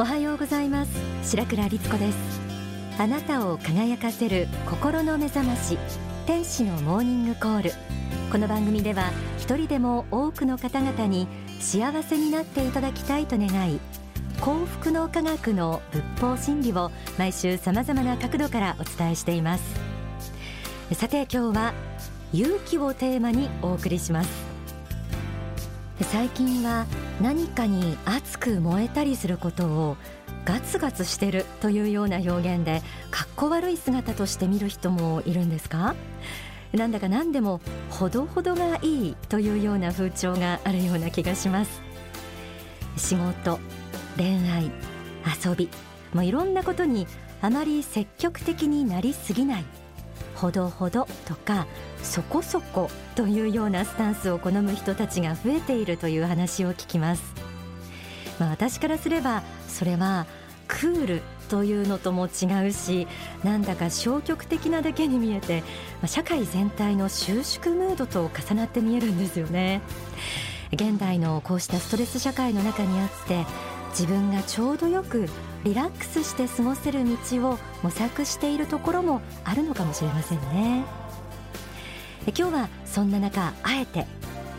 おはようございます。白倉律子です。あなたを輝かせる心の目覚まし天使のモーニングコール。この番組では一人でも多くの方々に幸せになっていただきたいと願い幸福の科学の仏法真理を毎週様々な角度からお伝えしています。さて今日は勇気をテーマにお送りします。最近は何かに熱く燃えたりすることをガツガツしてるというような表現でかっこ悪い姿として見る人もいるんですか？なんだか何でもほどほどがいいというような風潮があるような気がします。仕事恋愛遊びもういろんなことにあまり積極的になりすぎない。ほどほどとかそこそこというようなスタンスを好む人たちが増えているという話を聞きます、まあ、私からすればそれはクールというのとも違うしなんだか消極的なだけに見えてま社会全体の収縮ムードと重なって見えるんですよね。現代のこうしたストレス社会の中にあって自分がちょうどよくリラックスして過ごせる道を模索しているところもあるのかもしれませんね。今日はそんな中あえて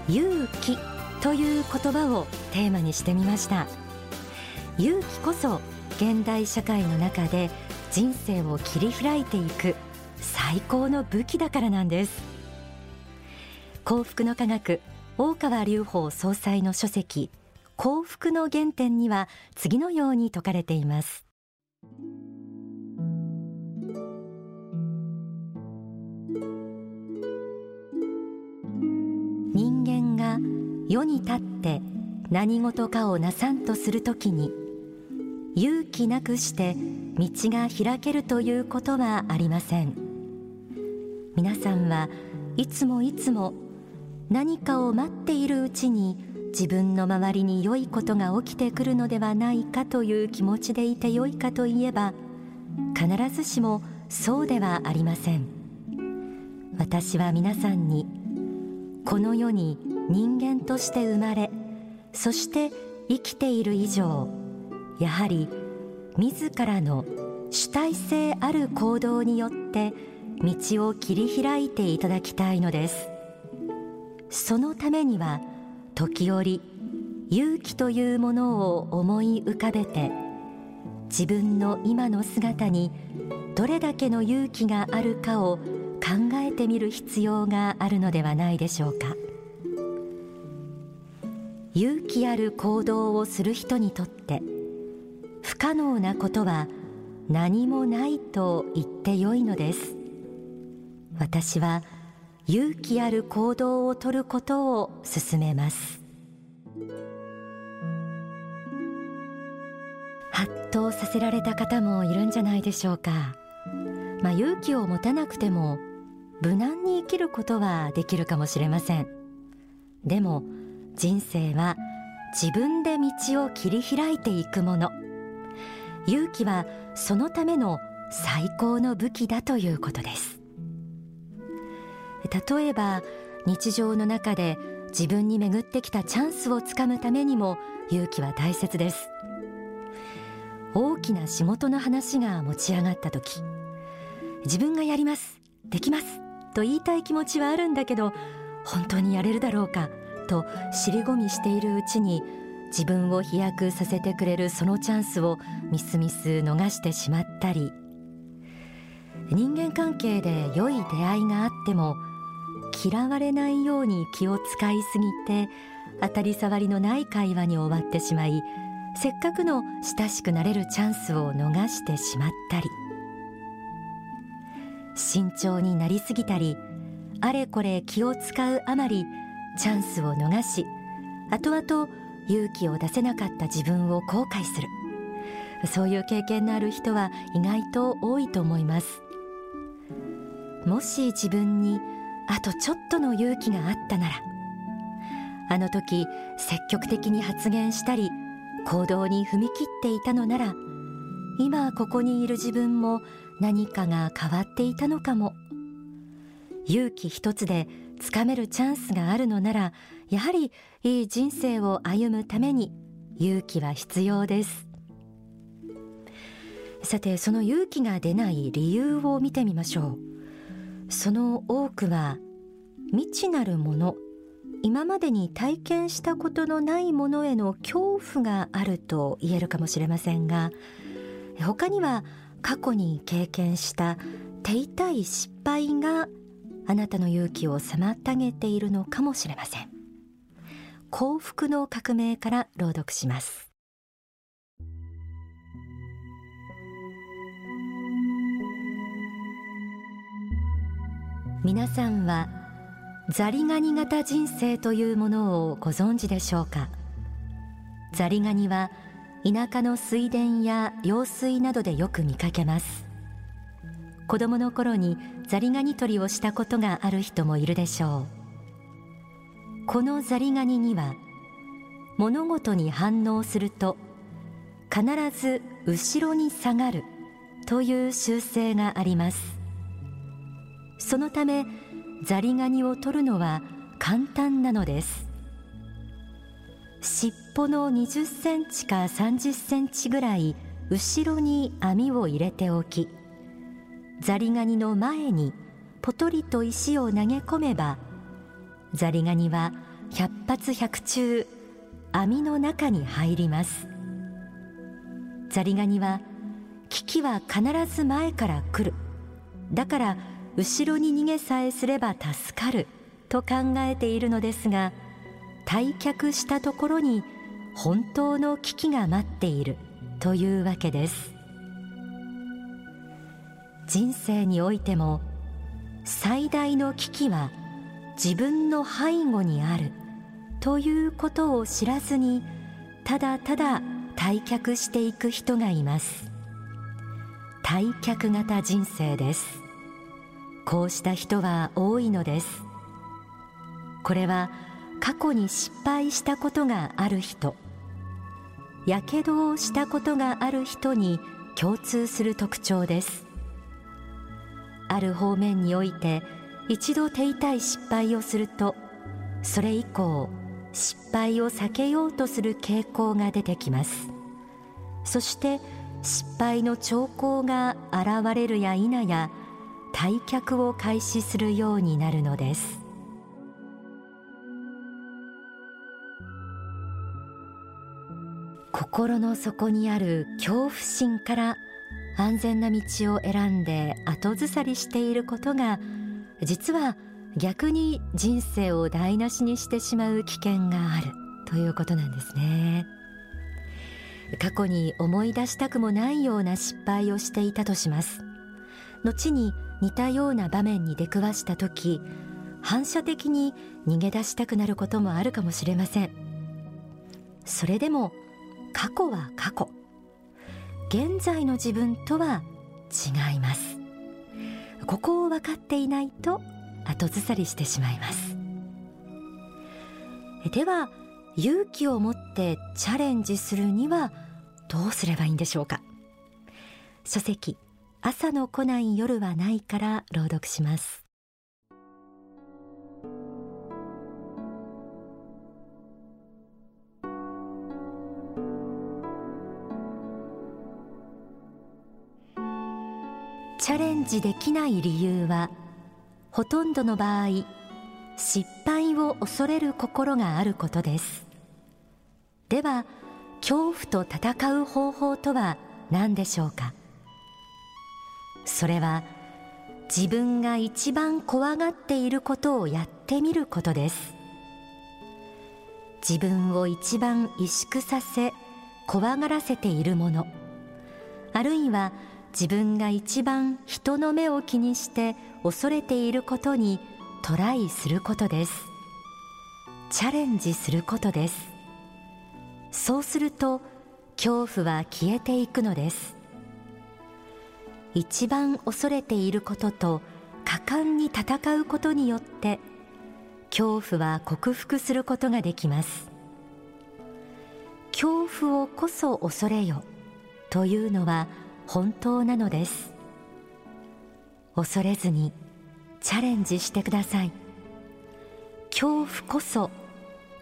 勇気という言葉をテーマにしてみました。勇気こそ現代社会の中で人生を切り開いていく最高の武器だからなんです。幸福の科学大川隆法総裁の書籍幸福の原点には次のように説かれています。人間が世に立って何事かをなさんとするときに勇気なくして道が開けるということはありません。皆さんはいつもいつも何かを待っているうちに自分の周りに良いことが起きてくるのではないかという気持ちでいて良いかといえば必ずしもそうではありません。私は皆さんにこの世に人間として生まれそして生きている以上やはり自らの主体性ある行動によって道を切り開いていただきたいのです。そのためには時折勇気というものを思い浮かべて自分の今の姿にどれだけの勇気があるかを考えてみる必要があるのではないでしょうか。勇気ある行動をする人にとって不可能なことは何もないと言ってよいのです。私は勇気ある行動をとることを勧めます。ハッとさせられた方もいるんじゃないでしょうか。まあ勇気を持たなくても無難に生きることはできるかもしれません。でも人生は自分で道を切り開いていくもの。勇気はそのための最高の武器だということです。例えば日常の中で自分に巡ってきたチャンスをつかむためにも勇気は大切です。大きな仕事の話が持ち上がった時自分がやりますできますと言いたい気持ちはあるんだけど本当にやれるだろうかと尻込みしているうちに自分を飛躍させてくれるそのチャンスをみすみす逃してしまったり人間関係で良い出会いがあっても嫌われないように気を使いすぎて当たり障りのない会話に終わってしまいせっかくの親しくなれるチャンスを逃してしまったり。慎重になりすぎたりあれこれ気を使うあまりチャンスを逃し後々勇気を出せなかった自分を後悔する。そういう経験のある人は意外と多いと思います。もし自分にあとちょっとの勇気があったなら。あの時積極的に発言したり行動に踏み切っていたのなら今ここにいる自分も何かが変わっていたのかも。勇気一つでつかめるチャンスがあるのならやはりいい人生を歩むために勇気は必要です。さてその勇気が出ない理由を見てみましょう。その多くは未知なるもの今までに体験したことのないものへの恐怖があると言えるかもしれませんが他には過去に経験した手痛い失敗があなたの勇気を妨げているのかもしれません。幸福の革命から朗読します。皆さんはザリガニ型人生というものをご存知でしょうか？ザリガニは田舎の水田や用水などでよく見かけます。子供の頃にザリガニ取りをしたことがある人もいるでしょう。このザリガニには物事に反応すると必ず後ろに下がるという習性があります。そのためザリガニを取るのは簡単なのです。尻尾の20センチか30センチぐらい後ろに網を入れておきザリガニの前にポトリと石を投げ込めばザリガニは百発百中網の中に入ります。ザリガニは危機は必ず前から来る。だから後ろに逃げさえすれば助かる。と考えているのですが退却したところに本当の危機が待っている。というわけです。人生においても最大の危機は自分の背後にある。ということを知らずにただただ退却していく人がいます。退却型人生です。こうした人は多いのです。これは過去に失敗したことがある人。やけどをしたことがある人に共通する特徴です。ある方面において一度手痛い失敗をするとそれ以降失敗を避けようとする傾向が出てきます。そして失敗の兆候が現れるや否や退却を開始するようになるのです。心の底にある恐怖心から安全な道を選んで後ずさりしていることが実は逆に人生を台無しにしてしまう危険があるということなんですね。過去に思い出したくもないような失敗をしていたとします。後に似たような場面に出くわした時反射的に逃げ出したくなることもあるかもしれません。それでも過去は過去。現在の自分とは違います。ここを分かっていないと後ずさりしてしまいます。では勇気を持ってチャレンジするにはどうすればいいんでしょうか。書籍朝の来ない夜はないから朗読します。チャレンジできない理由はほとんどの場合失敗を恐れる心があることです。では恐怖と戦う方法とは何でしょうか？それは自分が一番怖がっていることをやってみることです。自分を一番萎縮させ怖がらせているもの。あるいは自分が一番人の目を気にして恐れていることにトライすることです。チャレンジすることです。そうすると恐怖は消えていくのです。一番恐れていることと果敢に戦うことによって恐怖は克服することができます。恐怖をこそ恐れよというのは本当なのです。恐れずにチャレンジしてください。恐怖こそ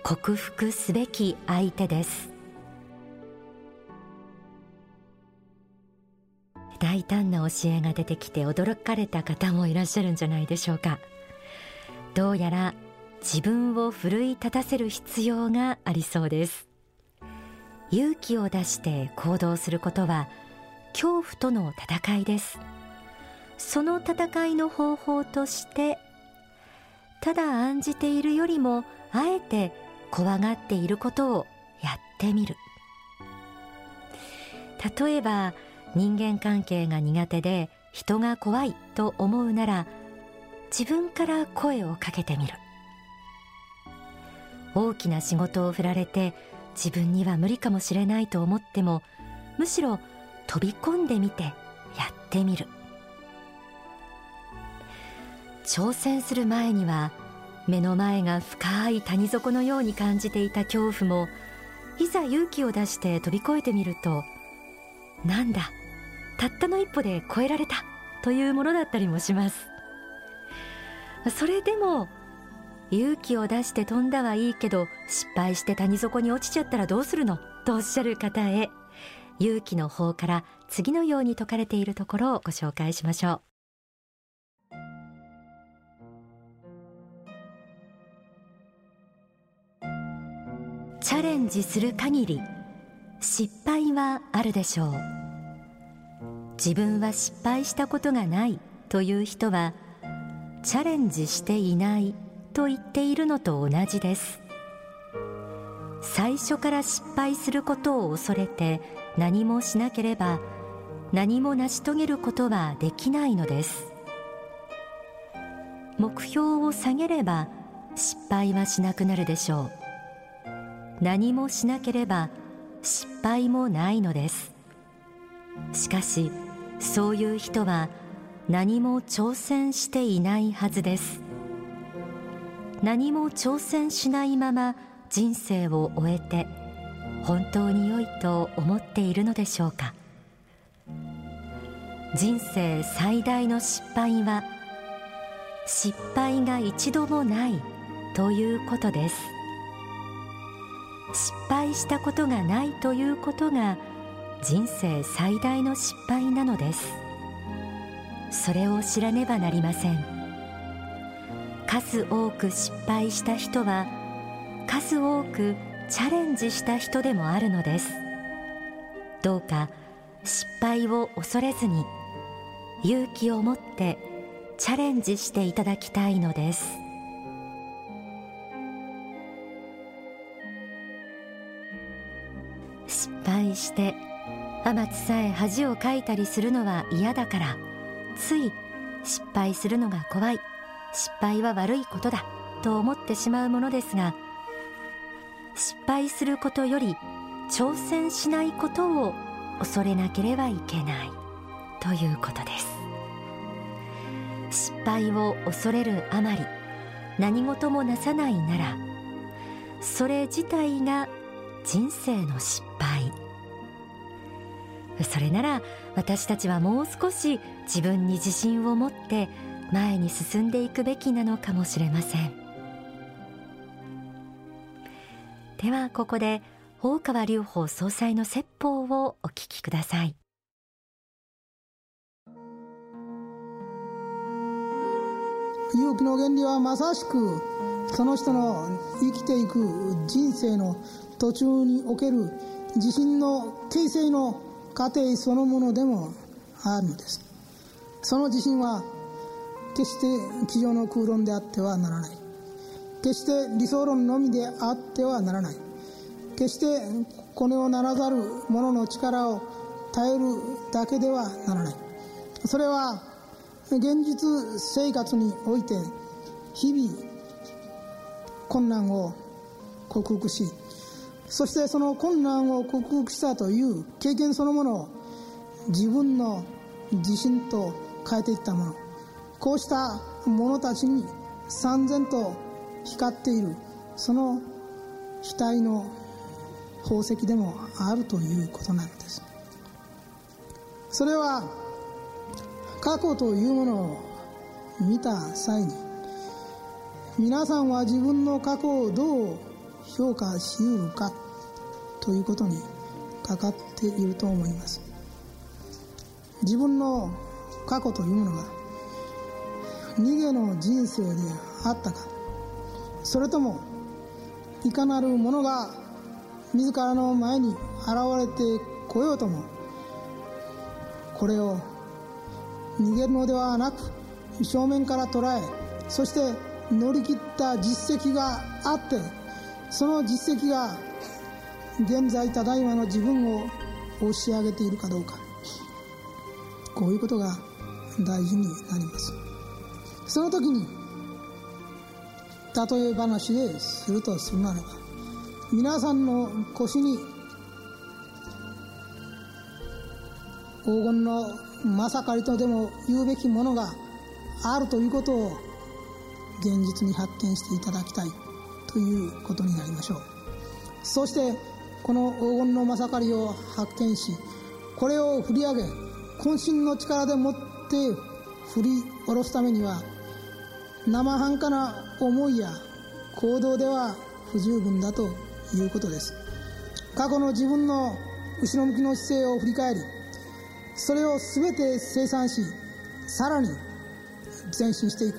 克服すべき相手です。大胆な教えが出てきて驚かれた方もいらっしゃるんじゃないでしょうか。どうやら自分を奮い立たせる必要がありそうです。勇気を出して行動することは恐怖との戦いです。その戦いの方法としてただ案じているよりもあえて怖がっていることをやってみる。例えば人間関係が苦手で人が怖いと思うなら自分から声をかけてみる。大きな仕事を振られて自分には無理かもしれないと思ってもむしろ飛び込んでみてやってみる。挑戦する前には目の前が深い谷底のように感じていた恐怖もいざ勇気を出して飛び越えてみるとなんだたったの一歩で越えられたというものだったりもします。それでも勇気を出して飛んだはいいけど失敗して谷底に落ちちゃったらどうするの？とおっしゃる方へ勇気の方から次のように説かれているところをご紹介しましょう。チャレンジする限り失敗はあるでしょう。自分は失敗したことがないという人はチャレンジしていないと言っているのと同じです。最初から失敗することを恐れて何もしなければ何も成し遂げることはできないのです。目標を下げれば失敗はしなくなるでしょう。何もしなければ失敗もないのです。しかしそういう人は何も挑戦していないはずです。何も挑戦しないまま人生を終えて本当に良いと思っているのでしょうか。人生最大の失敗は失敗が一度もないということです。失敗したことがないということが人生最大の失敗なのです。それを知らねばなりません。数多く失敗した人は数多くチャレンジした人でもあるのです。どうか失敗を恐れずに勇気を持ってチャレンジしていただきたいのです。失敗して天津さえ恥をかいたりするのは嫌だからつい失敗するのが怖い。失敗は悪いことだと思ってしまうものですが失敗することより挑戦しないことを恐れなければいけないということです。失敗を恐れるあまり何事もなさないならそれ自体が人生の失敗。それなら私たちはもう少し自分に自信を持って前に進んでいくべきなのかもしれません。ではここで大川隆法総裁の説法をお聞きください。勇気の原理はまさしくその人の生きていく人生の途中における自信の形成の過程そのものでもあるのです。その自信は決して机上の空論であってはならない。決して理想論のみであってはならない。決してこの世ならざる者の力を耐えるだけではならない。それは現実生活において日々困難を克服しそしてその困難を克服したという経験そのものを自分の自信と変えていったもの。こうした者たちに三千と光っているその額の宝石でもあるということなのです。それは過去というものを見た際に皆さんは自分の過去をどう評価しうるかということにかかっていると思います。自分の過去というものが逃げの人生であったかそれともいかなるものが自らの前に現れてこようともこれを逃げるのではなく正面から捉えそして乗り切った実績があってその実績が現在ただいまの自分を押し上げているかどうか。こういうことが大事になります。その時に例え話でするとするならば皆さんの腰に黄金のまさかりとでも言うべきものがあるということを現実に発見していただきたい。ということになりましょう。そしてこの黄金のまさかりを発見しこれを振り上げ渾身の力でもって振り下ろすためには生半可な思いや行動では不十分だということです。過去の自分の後ろ向きの姿勢を振り返りそれを全て生産しさらに前進していく。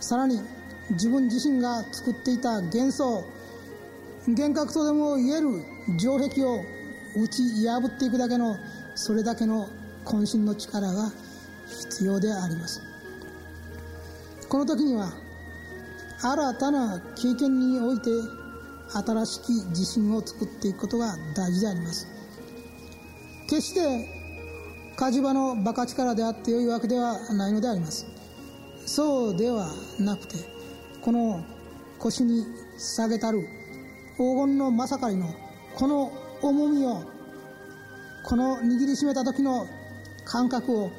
さらに自分自身が作っていた幻想幻覚とでも言える城壁を打ち破っていくだけのそれだけの渾身の力が必要であります。この時には新たな経験において新しき自信を作っていくことが大事であります。決して火事場のバカ力であってよいわけではないのであります。そうではなくてこの腰に下げたる黄金のまさかりのこの重みをこの握りしめた時の感覚を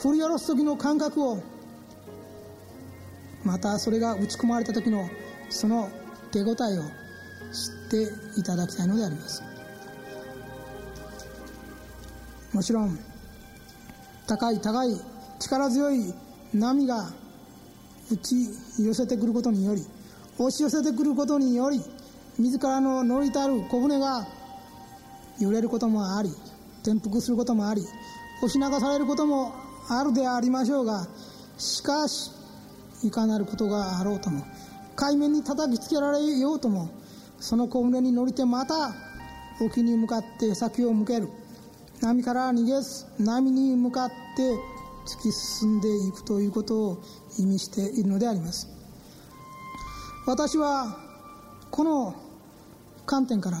振り下ろす時の感覚をまたそれが打ち込まれた時のその手応えを知っていただきたいのであります。もちろん高い高い力強い波が打ち寄せてくることにより押し寄せてくることにより自らの乗りたる小舟が揺れることもあり転覆することもあり押し流されることもあるでありましょうがしかしいかなることがあろうとも海面に叩きつけられようともその小舟に乗りてまた沖に向かって先を向ける。波から逃げず波に向かって突き進んでいくということを意味しているのであります。私はこの観点から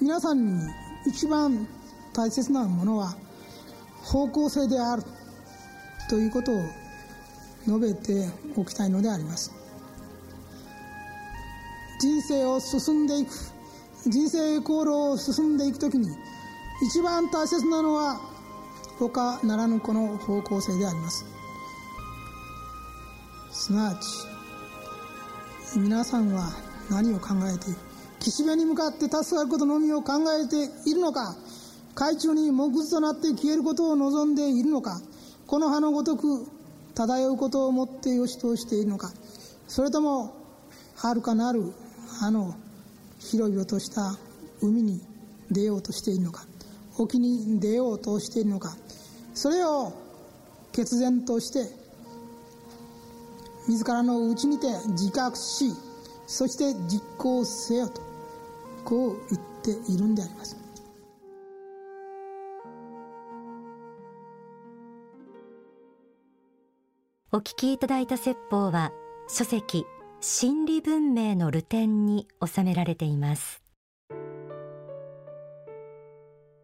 皆さんに一番大切なものは方向性であるということを述べておきたいのであります。人生を進んでいく人生航路を進んでいくときに一番大切なのは他ならぬこの方向性であります。すなわち皆さんは何を考えている岸辺に向かって助かることのみを考えているのか海中に木図となって消えることを望んでいるのかこの葉のごとく漂うことをもってよしとしているのかそれとも遥かなるあの広々とした海に出ようとしているのか沖に出ようとしているのかそれを決然として自らの内にて自覚しそして実行せよとこう言っているんであります。お聞きいただいた説法は書籍心理文明の流典に収められています。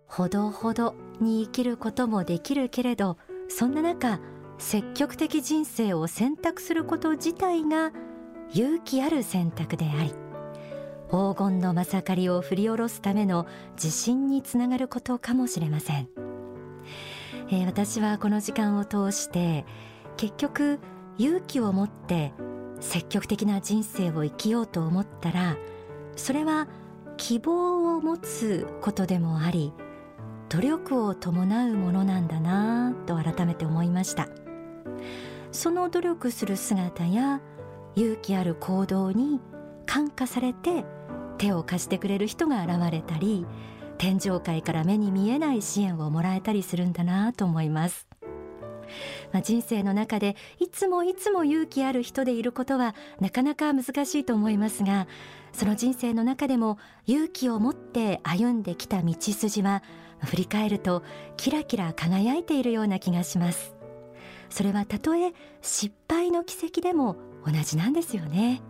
ほどほどに生きることもできるけれどそんな中積極的人生を選択すること自体が勇気ある選択であり黄金のまさかりを振り下ろすための自信につながることかもしれません、えー、私はこの時間を通して結局勇気を持って積極的な人生を生きようと思ったらそれは希望を持つことでもあり努力を伴うものなんだなと改めて思いました。その努力する姿や勇気ある行動に感化されて手を貸してくれる人が現れたり天上界から目に見えない支援をもらえたりするんだなと思います。まあ、人生の中でいつもいつも勇気ある人でいることはなかなか難しいと思いますがその人生の中でも勇気を持って歩んできた道筋は振り返るとキラキラ輝いているような気がします。それはたとえ失敗の奇跡でも同じなんですよね。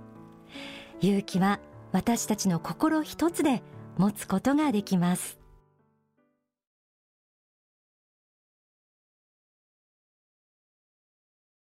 勇気は私たちの心一つで持つことができます。